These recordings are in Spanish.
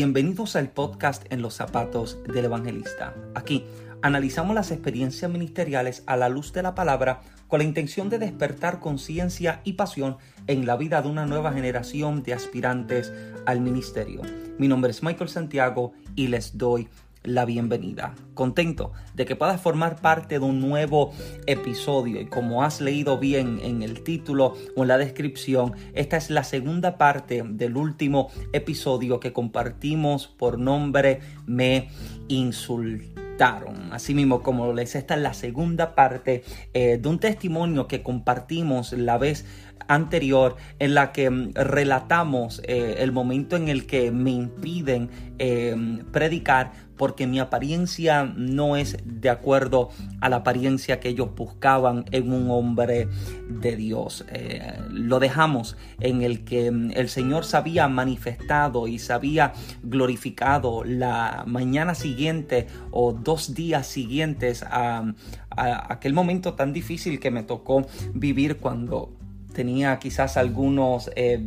Bienvenidos al podcast En los zapatos del evangelista. Aquí analizamos las experiencias ministeriales a la luz de la palabra con la intención de despertar conciencia y pasión en la vida de una nueva generación de aspirantes al ministerio. Mi nombre es Michael Santiago y les doy la bienvenida. Contento de que puedas formar parte de un nuevo episodio y como has leído bien en el título o en la descripción, esta es la segunda parte del último episodio que compartimos por nombre Me insultaron. Así mismo, como les esta es la segunda parte eh, de un testimonio que compartimos la vez anterior en la que mm, relatamos eh, el momento en el que me impiden eh, predicar porque mi apariencia no es de acuerdo a la apariencia que ellos buscaban en un hombre de Dios. Eh, lo dejamos en el que mm, el Señor se había manifestado y se había glorificado la mañana siguiente o dos días siguientes a, aquel momento tan difícil que me tocó vivir cuando tenía quizás algunos eh,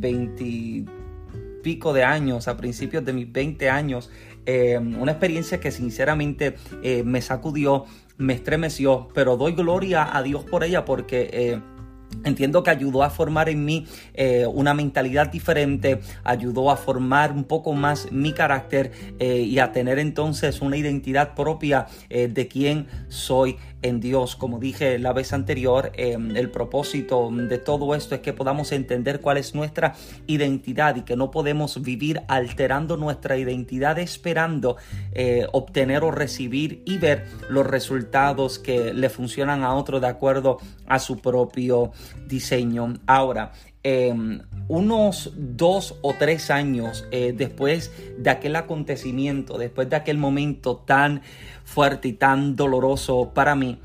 pico de años, a principios de mis 20 años, eh, una experiencia que sinceramente eh, me sacudió, me estremeció, pero doy gloria a Dios por ella porque... Eh, entiendo que ayudó a formar en mí una mentalidad diferente, ayudó a formar un poco más mi carácter y a tener entonces una identidad propia de quién soy en Dios. Como dije la vez anterior, em, el propósito de todo esto es que podamos entender cuál es nuestra identidad y que no podemos vivir alterando nuestra identidad esperando eh, obtener o recibir y ver los resultados que le funcionan a otro de acuerdo a su propio diseño. Ahora, Em, unos dos o tres años eh, después de aquel acontecimiento, después de aquel momento tan fuerte y tan doloroso para mí,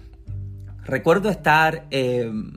recuerdo estar em,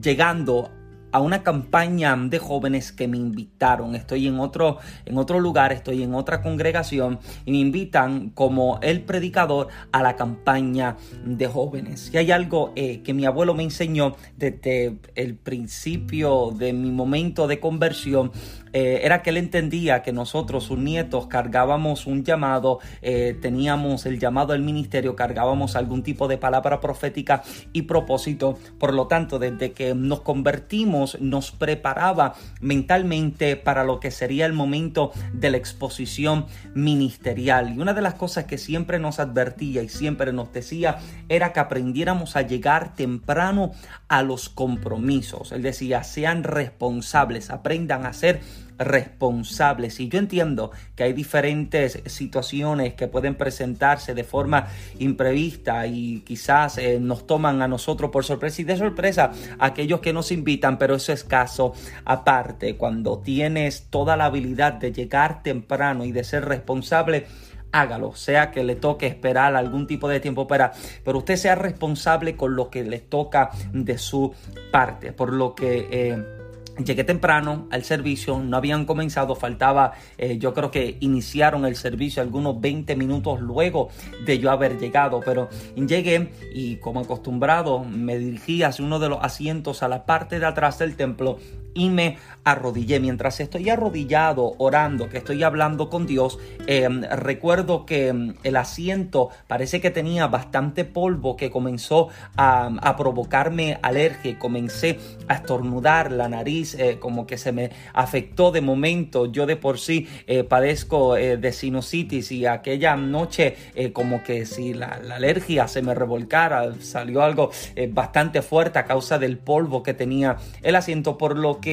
llegando a una campaña de jóvenes que me invitaron. Estoy en otro, en otro lugar, estoy en otra congregación y me invitan como el predicador a la campaña de jóvenes. Y hay algo eh, que mi abuelo me enseñó desde el principio de mi momento de conversión eh, era que él entendía que nosotros, sus nietos, cargábamos un llamado, eh, teníamos el llamado al ministerio, cargábamos algún tipo de palabra profética y propósito. Por lo tanto, desde que nos convertimos, nos preparaba mentalmente para lo que sería el momento de la exposición ministerial. Y una de las cosas que siempre nos advertía y siempre nos decía era que aprendiéramos a llegar temprano a los compromisos. Él decía, sean responsables, aprendan a ser responsables. Y yo entiendo que hay diferentes situaciones que pueden presentarse de forma imprevista y quizás eh, nos toman a nosotros por sorpresa y de sorpresa aquellos que nos invitan, pero eso es caso aparte. Cuando tienes toda la habilidad de llegar temprano y de ser responsable, hágalo, sea que le toque esperar algún tipo de tiempo para, pero usted sea responsable con lo que le toca de su parte, por lo que... Eh, Llegué temprano al servicio, no habían comenzado, faltaba, eh, yo creo que iniciaron el servicio algunos 20 minutos luego de yo haber llegado, pero llegué y como acostumbrado me dirigí hacia uno de los asientos a la parte de atrás del templo y me arrodillé. Mientras estoy arrodillado orando, que estoy hablando con Dios, em, recuerdo que em, el asiento parece que tenía bastante polvo que comenzó a, provocarme alergia. Comencé a estornudar la nariz, eh, como que se me afectó de momento. Yo de por sí eh, padezco eh, de sinusitis y aquella noche como que si la, la, alergia se me revolcara, salió algo bastante fuerte a causa del polvo que tenía el asiento, por lo que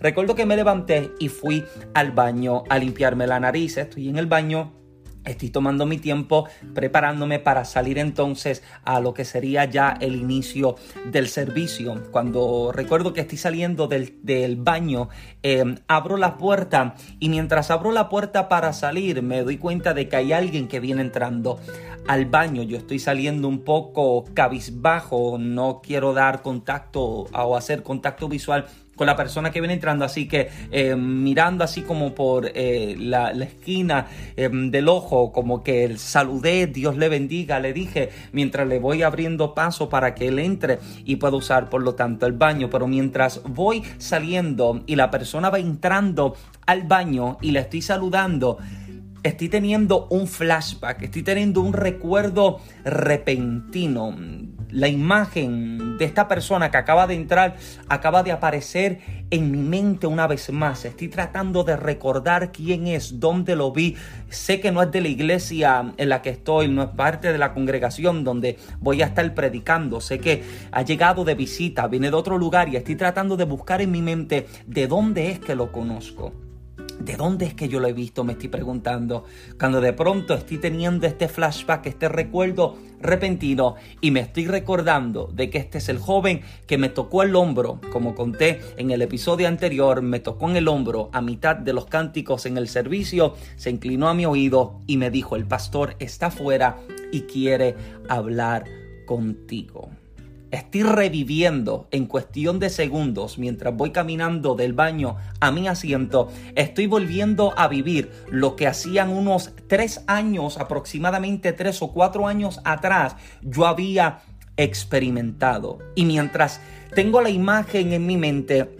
recuerdo que me levanté y fui al baño a limpiarme la nariz. Estoy en el baño Estoy tomando mi tiempo preparándome para salir entonces a lo que sería ya el inicio del servicio. Cuando recuerdo que estoy saliendo del, baño, em, abro la puerta y mientras abro la puerta para salir me doy cuenta de que hay alguien que viene entrando al baño. Yo estoy saliendo un poco cabizbajo, no quiero dar contacto o hacer contacto visual con la persona que viene entrando. Así que eh, mirando así como por eh, la, esquina eh, del ojo, como que saludé, Dios le bendiga, le dije, mientras le voy abriendo paso para que él entre y pueda usar por lo tanto el baño. Pero mientras voy saliendo y la persona va entrando al baño y le estoy saludando, estoy teniendo un flashback, estoy teniendo un recuerdo repentino. La imagen de esta persona que acaba de entrar acaba de aparecer en mi mente una vez más. Estoy tratando de recordar quién es, dónde lo vi. Sé que no es de la iglesia en la que estoy, no es parte de la congregación donde voy a estar predicando. Sé que ha llegado de visita, viene de otro lugar y estoy tratando de buscar en mi mente de dónde es que lo conozco. ¿De dónde es que yo lo he visto? Me estoy preguntando. Cuando de pronto estoy teniendo este flashback, este recuerdo repentino y me estoy recordando de que este es el joven que me tocó el hombro, como conté en el episodio anterior, me tocó en el hombro a mitad de los cánticos en el servicio, se inclinó a mi oído y me dijo, el pastor está afuera y quiere hablar contigo. Estoy reviviendo en cuestión de segundos mientras voy caminando del baño a mi asiento. Estoy volviendo a vivir lo que hacían unos tres años, aproximadamente tres o cuatro años atrás, yo había experimentado. Y mientras tengo la imagen en mi mente,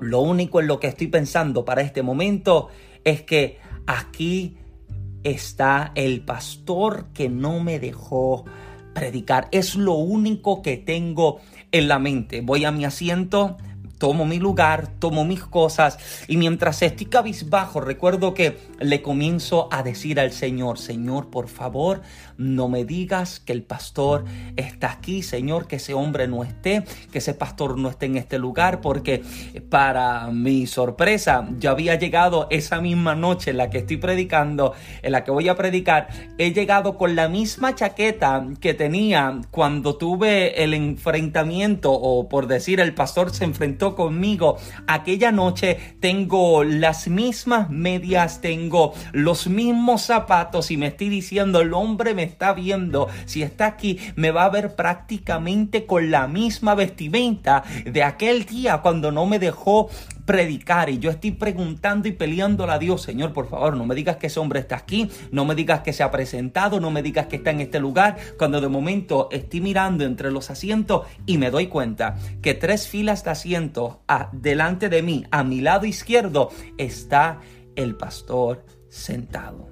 lo único en lo que estoy pensando para este momento es que aquí está el pastor que no me dejó predicar. Es lo único que tengo en la mente. Voy a mi asiento, tomo mi lugar, tomo mis cosas y mientras estoy cabizbajo recuerdo que le comienzo a decir al Señor, Señor, por favor, no me digas que el pastor está aquí, Señor, que ese hombre no esté, que ese pastor no esté en este lugar, porque para mi sorpresa ya había llegado esa misma noche en la que estoy predicando, en la que voy a predicar, he llegado con la misma chaqueta que tenía cuando tuve el enfrentamiento o por decir el pastor se enfrentó conmigo. Aquella noche, tengo las mismas medias, tengo los mismos zapatos y me estoy diciendo, el hombre me está viendo, si está aquí, me va a ver prácticamente con la misma vestimenta de aquel día cuando no me dejó predicar y yo estoy preguntando y peleándole a Dios, Señor, por favor, no me digas que ese hombre está aquí, no me digas que se ha presentado, no me digas que está en este lugar, cuando de momento estoy mirando entre los asientos y me doy cuenta que tres filas de asientos delante de mí, a mi lado izquierdo, está el pastor sentado.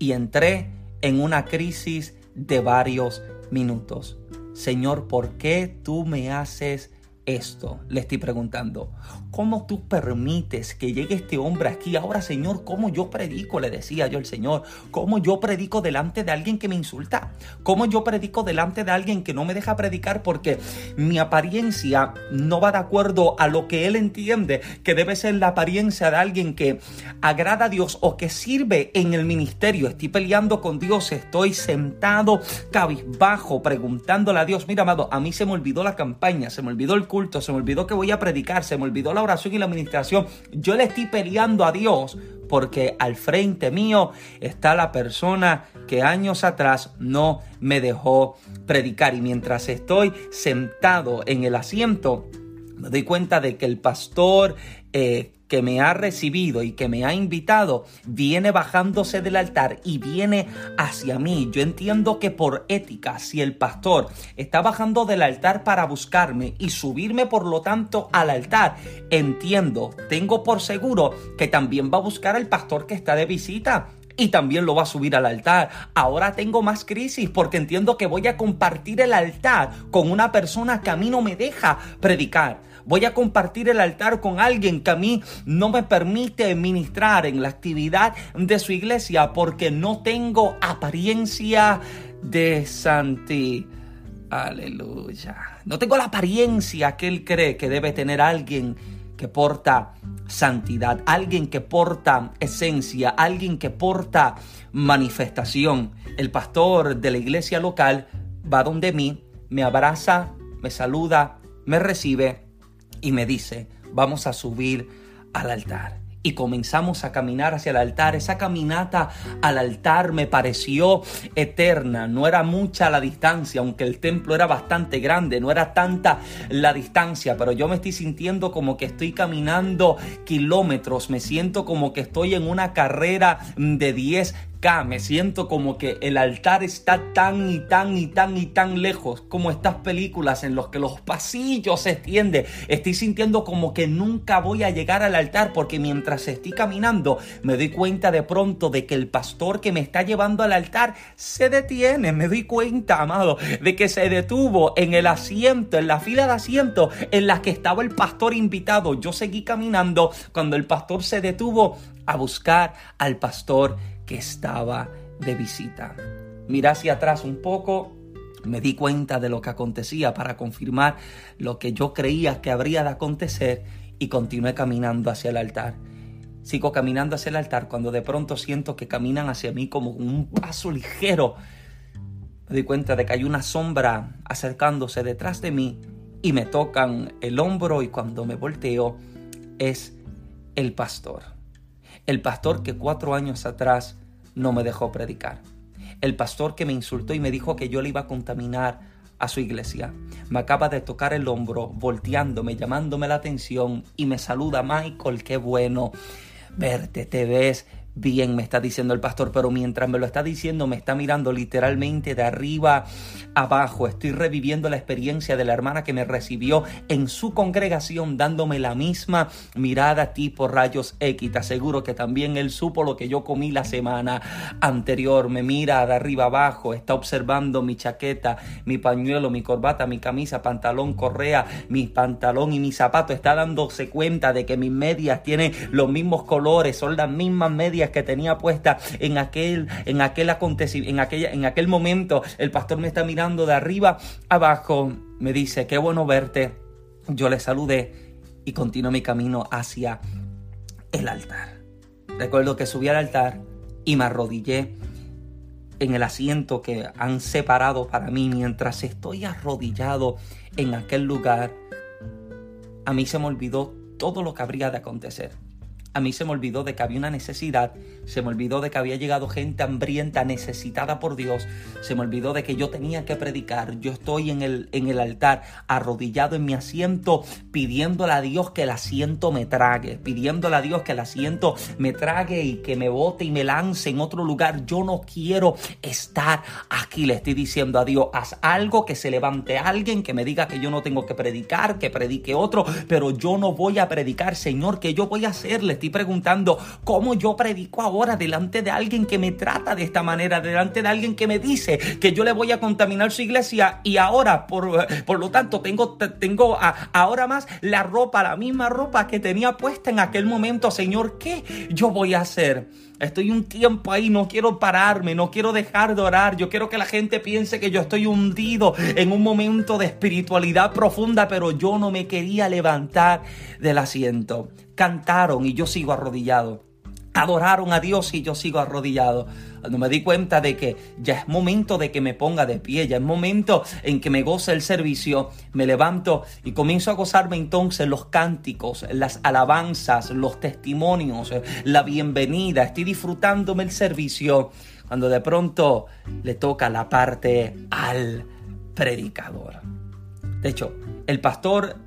Y entré en una crisis de varios minutos. Señor, ¿por qué tú me haces esto? Le estoy preguntando. ¿Cómo tú permites que llegue este hombre aquí? Ahora, Señor, ¿cómo yo predico? Le decía yo al Señor. ¿Cómo yo predico delante de alguien que me insulta? ¿Cómo yo predico delante de alguien que no me deja predicar porque mi apariencia no va de acuerdo a lo que él entiende que debe ser la apariencia de alguien que agrada a Dios o que sirve en el ministerio? Estoy peleando con Dios, estoy sentado cabizbajo preguntándole a Dios, mira amado, a mí se me olvidó la campaña, se me olvidó el culto, se me olvidó que voy a predicar, se me olvidó la oración y la administración. Yo le estoy peleando a Dios porque al frente mío está la persona que años atrás no me dejó predicar. Y mientras estoy sentado en el asiento, me doy cuenta de que el pastor eh, que me ha recibido y que me ha invitado viene bajándose del altar y viene hacia mí. Yo entiendo que por ética, si el pastor está bajando del altar para buscarme y subirme por lo tanto al altar, entiendo, tengo por seguro que también va a buscar al pastor que está de visita y también lo va a subir al altar. Ahora tengo más crisis porque entiendo que voy a compartir el altar con una persona que a mí no me deja predicar. Voy a compartir el altar con alguien que a mí no me permite ministrar en la actividad de su iglesia porque no tengo apariencia de santidad. Aleluya. No tengo la apariencia que él cree que debe tener alguien que porta santidad, alguien que porta esencia, alguien que porta manifestación. El pastor de la iglesia local va donde mí, me abraza, me saluda, me recibe y me dice, vamos a subir al altar y comenzamos a caminar hacia el altar. Esa caminata al altar me pareció eterna, no era mucha la distancia, aunque el templo era bastante grande, no era tanta la distancia, pero yo me estoy sintiendo como que estoy caminando kilómetros, me siento como que estoy en una carrera de 10 me siento como que el altar está tan y tan y tan y tan lejos como estas películas en los que los pasillos se extienden. Estoy sintiendo como que nunca voy a llegar al altar porque mientras estoy caminando me doy cuenta de pronto de que el pastor que me está llevando al altar se detiene. Me doy cuenta, amado, de que se detuvo en el asiento, en la fila de asiento en la que estaba el pastor invitado. Yo seguí caminando cuando el pastor se detuvo a buscar al pastor que estaba de visita. Miré hacia atrás un poco, me di cuenta de lo que acontecía para confirmar lo que yo creía que habría de acontecer y continué caminando hacia el altar. Sigo caminando hacia el altar cuando de pronto siento que caminan hacia mí como un paso ligero. Me di cuenta de que hay una sombra acercándose detrás de mí y me tocan el hombro y cuando me volteo es el pastor. El pastor que cuatro años atrás no me dejó predicar. El pastor que me insultó y me dijo que yo le iba a contaminar a su iglesia. Me acaba de tocar el hombro, volteándome, llamándome la atención y me saluda Michael, qué bueno verte, te ves bien, me está diciendo el pastor, pero mientras me lo está diciendo, me está mirando literalmente de arriba abajo. Estoy reviviendo la experiencia de la hermana que me recibió en su congregación, dándome la misma mirada tipo rayos X. Te aseguro que también él supo lo que yo comí la semana anterior. Me mira de arriba abajo, está observando mi chaqueta, mi pañuelo, mi corbata, mi camisa, pantalón, correa, mi pantalón y mi zapato. Está dándose cuenta de que mis medias tienen los mismos colores, son las mismas medias que tenía puesta en aquel, en aquel acontecimiento, en, aquella, en aquel momento. El pastor me está mirando de arriba abajo, me dice, qué bueno verte. Yo le saludé y continué mi camino hacia el altar. Recuerdo que subí al altar y me arrodillé en el asiento que han separado para mí mientras estoy arrodillado en aquel lugar. A mí se me olvidó todo lo que habría de acontecer a mí se me olvidó de que había una necesidad, se me olvidó de que había llegado gente hambrienta, necesitada por Dios, se me olvidó de que yo tenía que predicar, yo estoy en el, en el altar, arrodillado en mi asiento, pidiéndole a Dios que el asiento me trague, pidiéndole a Dios que el asiento me trague y que me bote y me lance en otro lugar. Yo no quiero estar aquí, le estoy diciendo a Dios, haz algo que se levante alguien que me diga que yo no tengo que predicar, que predique otro, pero yo no voy a predicar, Señor, que yo voy a hacerle preguntando cómo yo predico ahora delante de alguien que me trata de esta manera, delante de alguien que me dice que yo le voy a contaminar su iglesia y ahora, por, por lo tanto, tengo, tengo ahora más la ropa, la misma ropa que tenía puesta en aquel momento. Señor, ¿qué yo voy a hacer? Estoy un tiempo ahí, no quiero pararme, no quiero dejar de orar. Yo quiero que la gente piense que yo estoy hundido en un momento de espiritualidad profunda, pero yo no me quería levantar del asiento cantaron y yo sigo arrodillado. Adoraron a Dios y yo sigo arrodillado. Cuando me di cuenta de que ya es momento de que me ponga de pie, ya es momento en que me goce el servicio, me levanto y comienzo a gozarme entonces los cánticos, las alabanzas, los testimonios, la bienvenida. Estoy disfrutándome el servicio cuando de pronto le toca la parte al predicador. De hecho, el pastor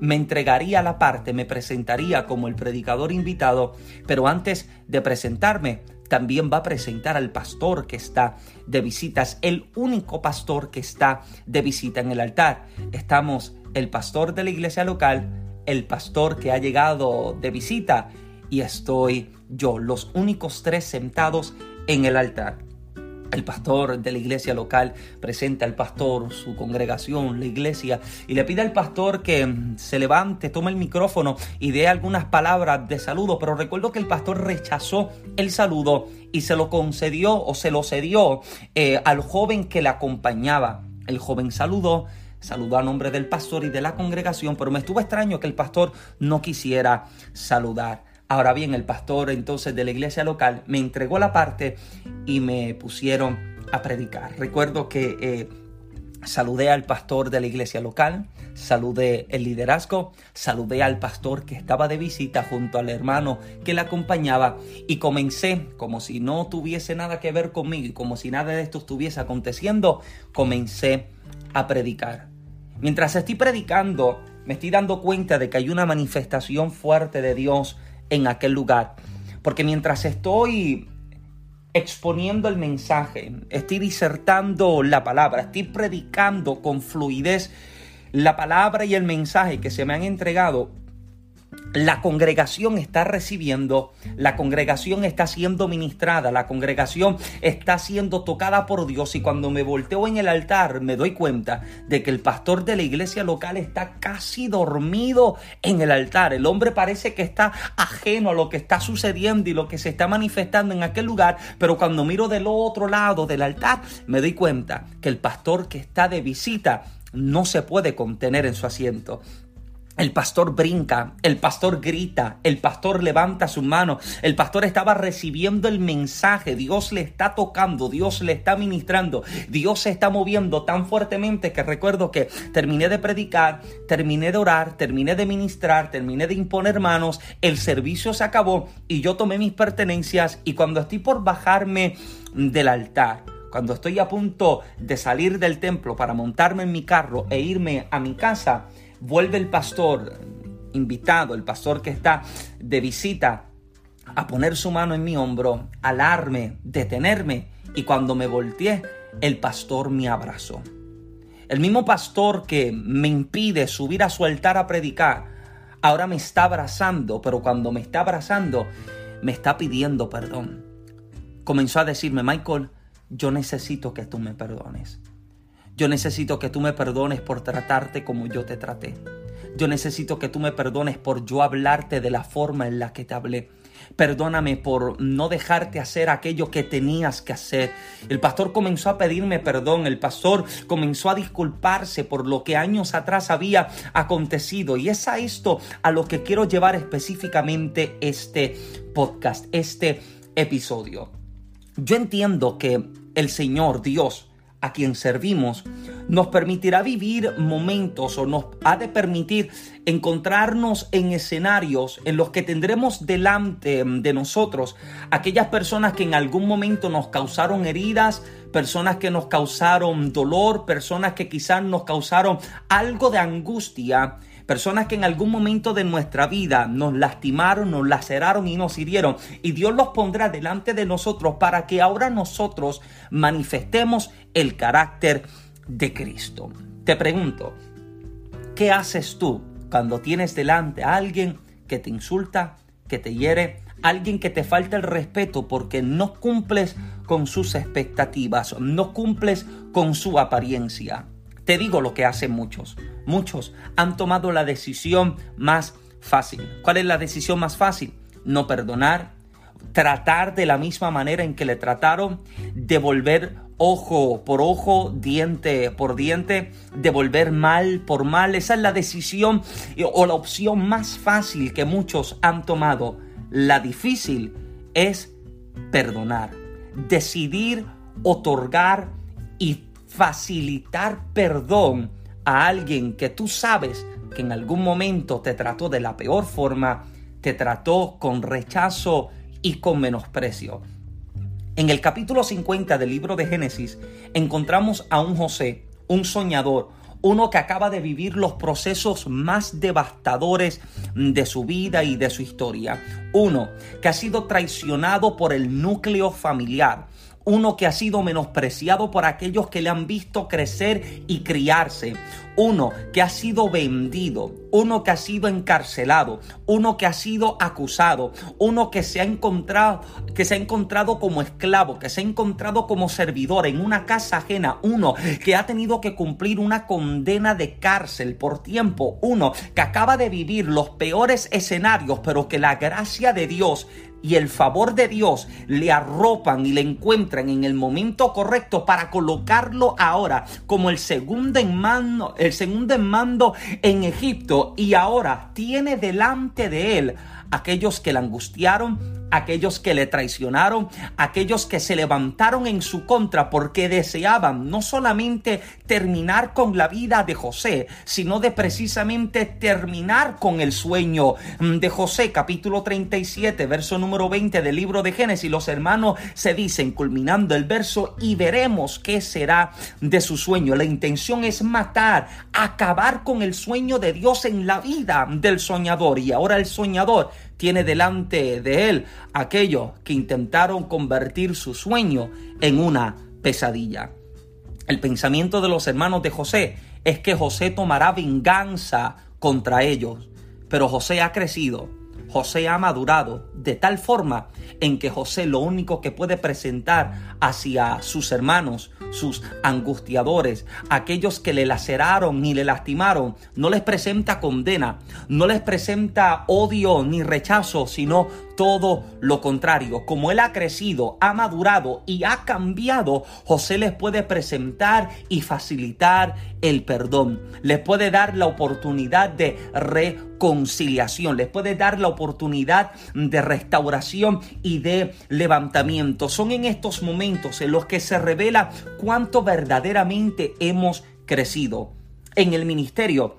me entregaría la parte, me presentaría como el predicador invitado, pero antes de presentarme, también va a presentar al pastor que está de visitas, el único pastor que está de visita en el altar. Estamos el pastor de la iglesia local, el pastor que ha llegado de visita y estoy yo, los únicos tres sentados en el altar. El pastor de la iglesia local presenta al pastor, su congregación, la iglesia, y le pide al pastor que se levante, tome el micrófono y dé algunas palabras de saludo. Pero recuerdo que el pastor rechazó el saludo y se lo concedió o se lo cedió eh, al joven que le acompañaba. El joven saludó, saludó a nombre del pastor y de la congregación, pero me estuvo extraño que el pastor no quisiera saludar. Ahora bien, el pastor entonces de la iglesia local me entregó la parte y me pusieron a predicar. Recuerdo que eh, saludé al pastor de la iglesia local, saludé el liderazgo, saludé al pastor que estaba de visita junto al hermano que le acompañaba y comencé, como si no tuviese nada que ver conmigo y como si nada de esto estuviese aconteciendo, comencé a predicar. Mientras estoy predicando, me estoy dando cuenta de que hay una manifestación fuerte de Dios en aquel lugar. Porque mientras estoy exponiendo el mensaje, estoy disertando la palabra, estoy predicando con fluidez la palabra y el mensaje que se me han entregado, la congregación está recibiendo, la congregación está siendo ministrada, la congregación está siendo tocada por Dios y cuando me volteo en el altar me doy cuenta de que el pastor de la iglesia local está casi dormido en el altar. El hombre parece que está ajeno a lo que está sucediendo y lo que se está manifestando en aquel lugar, pero cuando miro del otro lado del altar me doy cuenta que el pastor que está de visita no se puede contener en su asiento. El pastor brinca, el pastor grita, el pastor levanta su mano, el pastor estaba recibiendo el mensaje, Dios le está tocando, Dios le está ministrando, Dios se está moviendo tan fuertemente que recuerdo que terminé de predicar, terminé de orar, terminé de ministrar, terminé de imponer manos, el servicio se acabó y yo tomé mis pertenencias y cuando estoy por bajarme del altar, cuando estoy a punto de salir del templo para montarme en mi carro e irme a mi casa, vuelve el pastor invitado, el pastor que está de visita, a poner su mano en mi hombro, alarme, detenerme, y cuando me volteé, el pastor me abrazó. El mismo pastor que me impide subir a su altar a predicar, ahora me está abrazando, pero cuando me está abrazando, me está pidiendo perdón. Comenzó a decirme, Michael, yo necesito que tú me perdones. Yo necesito que tú me perdones por tratarte como yo te traté. Yo necesito que tú me perdones por yo hablarte de la forma en la que te hablé. Perdóname por no dejarte hacer aquello que tenías que hacer. El pastor comenzó a pedirme perdón, el pastor comenzó a disculparse por lo que años atrás había acontecido. Y es a esto a lo que quiero llevar específicamente este podcast, este episodio. Yo entiendo que el Señor Dios a quien servimos nos permitirá vivir momentos o nos ha de permitir encontrarnos en escenarios en los que tendremos delante de nosotros aquellas personas que en algún momento nos causaron heridas, personas que nos causaron dolor, personas que quizás nos causaron algo de angustia personas que en algún momento de nuestra vida nos lastimaron, nos laceraron y nos hirieron. Y Dios los pondrá delante de nosotros para que ahora nosotros manifestemos el carácter de Cristo. Te pregunto, ¿qué haces tú cuando tienes delante a alguien que te insulta, que te hiere, alguien que te falta el respeto porque no cumples con sus expectativas, no cumples con su apariencia? Te digo lo que hacen muchos. Muchos han tomado la decisión más fácil. ¿Cuál es la decisión más fácil? No perdonar, tratar de la misma manera en que le trataron, devolver ojo por ojo, diente por diente, devolver mal por mal. Esa es la decisión o la opción más fácil que muchos han tomado. La difícil es perdonar, decidir otorgar facilitar perdón a alguien que tú sabes que en algún momento te trató de la peor forma, te trató con rechazo y con menosprecio. En el capítulo 50 del libro de Génesis encontramos a un José, un soñador, uno que acaba de vivir los procesos más devastadores de su vida y de su historia. Uno que ha sido traicionado por el núcleo familiar uno que ha sido menospreciado por aquellos que le han visto crecer y criarse, uno que ha sido vendido, uno que ha sido encarcelado, uno que ha sido acusado, uno que se ha encontrado que se ha encontrado como esclavo, que se ha encontrado como servidor en una casa ajena, uno que ha tenido que cumplir una condena de cárcel por tiempo, uno que acaba de vivir los peores escenarios, pero que la gracia de Dios y el favor de Dios le arropan y le encuentran en el momento correcto para colocarlo ahora como el segundo en mando, el segundo en mando en Egipto. Y ahora tiene delante de él aquellos que la angustiaron, aquellos que le traicionaron, aquellos que se levantaron en su contra porque deseaban no solamente terminar con la vida de José, sino de precisamente terminar con el sueño de José, capítulo 37, verso número 20 del libro de Génesis. Los hermanos se dicen, culminando el verso, y veremos qué será de su sueño. La intención es matar, acabar con el sueño de Dios en la vida del soñador. Y ahora el soñador tiene delante de él aquellos que intentaron convertir su sueño en una pesadilla. El pensamiento de los hermanos de José es que José tomará venganza contra ellos, pero José ha crecido, José ha madurado de tal forma en que José lo único que puede presentar hacia sus hermanos, sus angustiadores, aquellos que le laceraron ni le lastimaron, no les presenta condena, no les presenta odio ni rechazo, sino todo lo contrario. Como él ha crecido, ha madurado y ha cambiado, José les puede presentar y facilitar el perdón. Les puede dar la oportunidad de reconciliación. Les puede dar la oportunidad de restauración y de levantamiento. Son en estos momentos en los que se revela cuánto verdaderamente hemos crecido. En el ministerio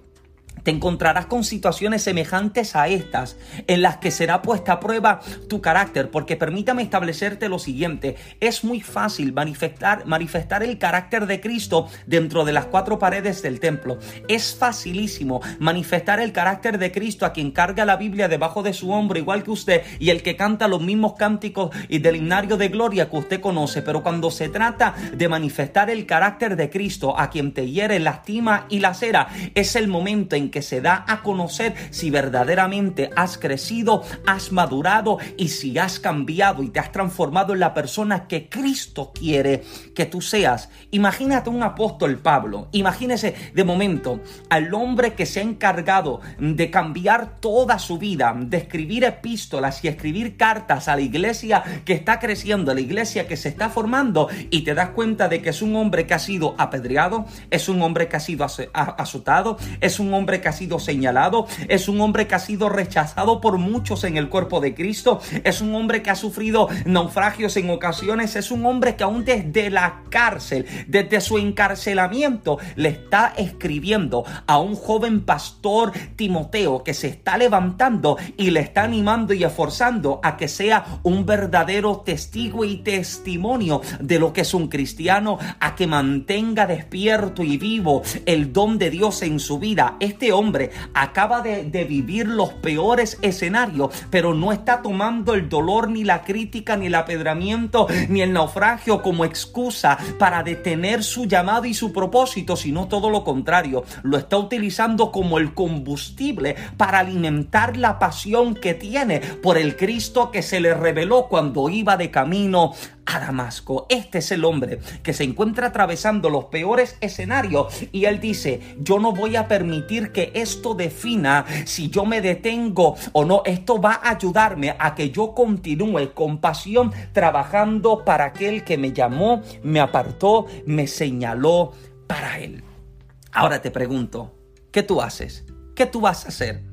te encontrarás con situaciones semejantes a estas, en las que será puesta a prueba tu carácter, porque permítame establecerte lo siguiente, es muy fácil manifestar, manifestar el carácter de Cristo dentro de las cuatro paredes del templo. Es facilísimo manifestar el carácter de Cristo a quien carga la Biblia debajo de su hombro, igual que usted, y el que canta los mismos cánticos y del himnario de gloria que usted conoce, pero cuando se trata de manifestar el carácter de Cristo a quien te hiere, lastima y lacera, es el momento en que se da a conocer si verdaderamente has crecido, has madurado y si has cambiado y te has transformado en la persona que Cristo quiere que tú seas. Imagínate un apóstol Pablo, imagínese de momento al hombre que se ha encargado de cambiar toda su vida, de escribir epístolas y escribir cartas a la iglesia que está creciendo, a la iglesia que se está formando y te das cuenta de que es un hombre que ha sido apedreado, es un hombre que ha sido azotado, es un hombre que ha sido señalado, es un hombre que ha sido rechazado por muchos en el cuerpo de Cristo, es un hombre que ha sufrido naufragios en ocasiones, es un hombre que aún desde la cárcel, desde su encarcelamiento, le está escribiendo a un joven pastor Timoteo que se está levantando y le está animando y esforzando a que sea un verdadero testigo y testimonio de lo que es un cristiano, a que mantenga despierto y vivo el don de Dios en su vida. Este hombre acaba de, vivir los peores escenarios, pero no está tomando el dolor, ni la crítica, ni el apedramiento, ni el naufragio como excusa para detener su llamado y su propósito, sino todo lo contrario, lo está utilizando como el combustible para alimentar la pasión que tiene por el Cristo que se le reveló cuando iba de camino a. Este es el hombre que se encuentra atravesando los peores escenarios y él dice, yo no voy a permitir que esto defina si yo me detengo o no. Esto va a ayudarme a que yo continúe con pasión trabajando para aquel que me llamó, me apartó, me señaló para él. Ahora te pregunto, ¿qué tú haces? ¿Qué tú vas a hacer?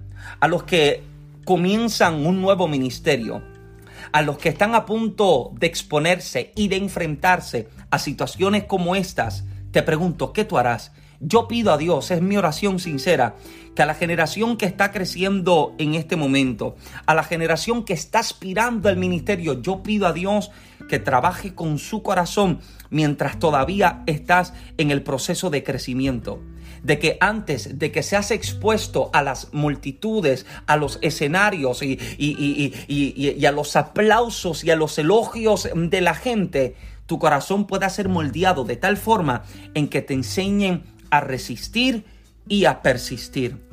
A los que comienzan un nuevo ministerio, a los que están a punto de exponerse y de enfrentarse a situaciones como estas, te pregunto, ¿qué tú harás? Yo pido a Dios, es mi oración sincera, que a la generación que está creciendo en este momento, a la generación que está aspirando al ministerio, yo pido a Dios que trabaje con su corazón mientras todavía estás en el proceso de crecimiento de que antes de que seas expuesto a las multitudes, a los escenarios y, y, a los aplausos y a los elogios de la gente, tu corazón pueda ser moldeado de tal forma en que te enseñen a resistir y a persistir.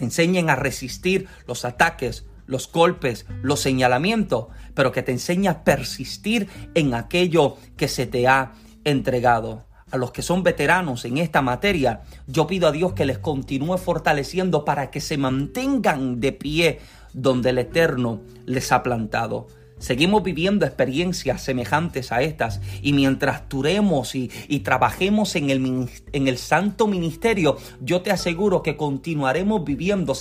Te enseñen a resistir los ataques, los golpes, los señalamientos, pero que te enseñe a persistir en aquello que se te ha entregado a los que son veteranos en esta materia, yo pido a Dios que les continúe fortaleciendo para que se mantengan de pie donde el Eterno les ha plantado. Seguimos viviendo experiencias semejantes a estas y mientras duremos y, trabajemos en el, en el, santo ministerio, yo te aseguro que continuaremos viviendo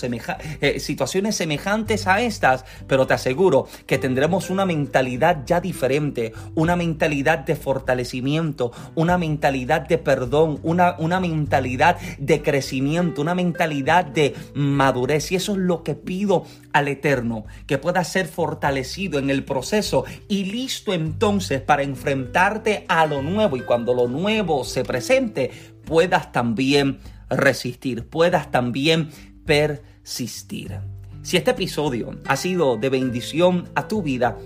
eh, situaciones semejantes a estas, pero te aseguro que tendremos una mentalidad ya diferente, una mentalidad de fortalecimiento, una mentalidad de perdón, una, una mentalidad de crecimiento, una mentalidad de madurez. Y eso es lo que pido al Eterno, que pueda ser fortalecido en el proceso y listo entonces para enfrentarte a lo nuevo y cuando lo nuevo se presente puedas también resistir, puedas también persistir. Si este episodio ha sido de bendición a tu vida,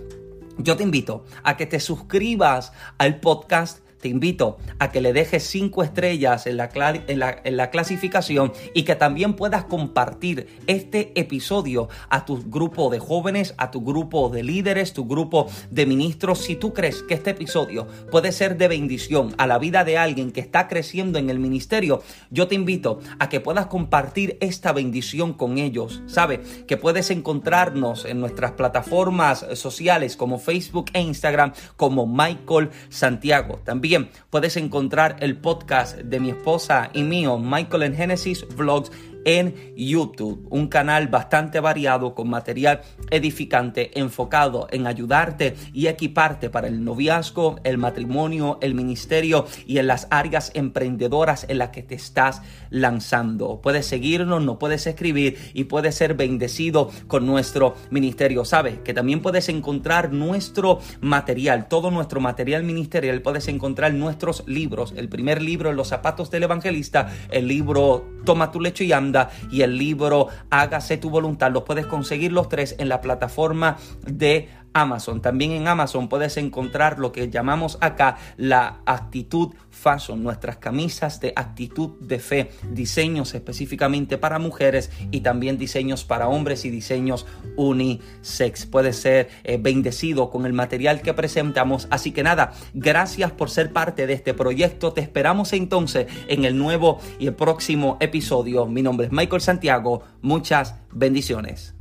yo te invito a que te suscribas al podcast te invito a que le dejes cinco estrellas en la, clasificación y que también puedas compartir este episodio a tu grupo de jóvenes, a tu grupo de líderes, tu grupo de ministros. Si tú crees que este episodio puede ser de bendición a la vida de alguien que está creciendo en el ministerio, yo te invito a que puedas compartir esta bendición con ellos. Sabe que puedes encontrarnos en nuestras plataformas sociales como Facebook e Instagram como Michael Santiago. También puedes encontrar el podcast de mi esposa y mío, Michael en Genesis Vlogs, en YouTube, un canal bastante variado con material edificante enfocado en ayudarte y equiparte para el noviazgo, el matrimonio, el ministerio y en las áreas emprendedoras en las que te estás lanzando. Puedes seguirnos, no puedes escribir y puedes ser bendecido con nuestro ministerio. Sabes que también puedes encontrar nuestro material, todo nuestro material ministerial, puedes encontrar nuestros libros. El primer libro, Los zapatos del evangelista, el libro Toma tu lecho y anda y el libro Hágase tu voluntad. Los puedes conseguir los tres en la plataforma de Amazon. También en Amazon puedes encontrar lo que llamamos acá la actitud fashion, nuestras camisas de actitud de fe, diseños específicamente para mujeres y también diseños para hombres y diseños unisex. Puede ser eh, bendecido con el material que presentamos. Así que nada, gracias por ser parte de este proyecto. Te esperamos entonces en el nuevo y el próximo episodio. Mi nombre es Michael Santiago. Muchas bendiciones.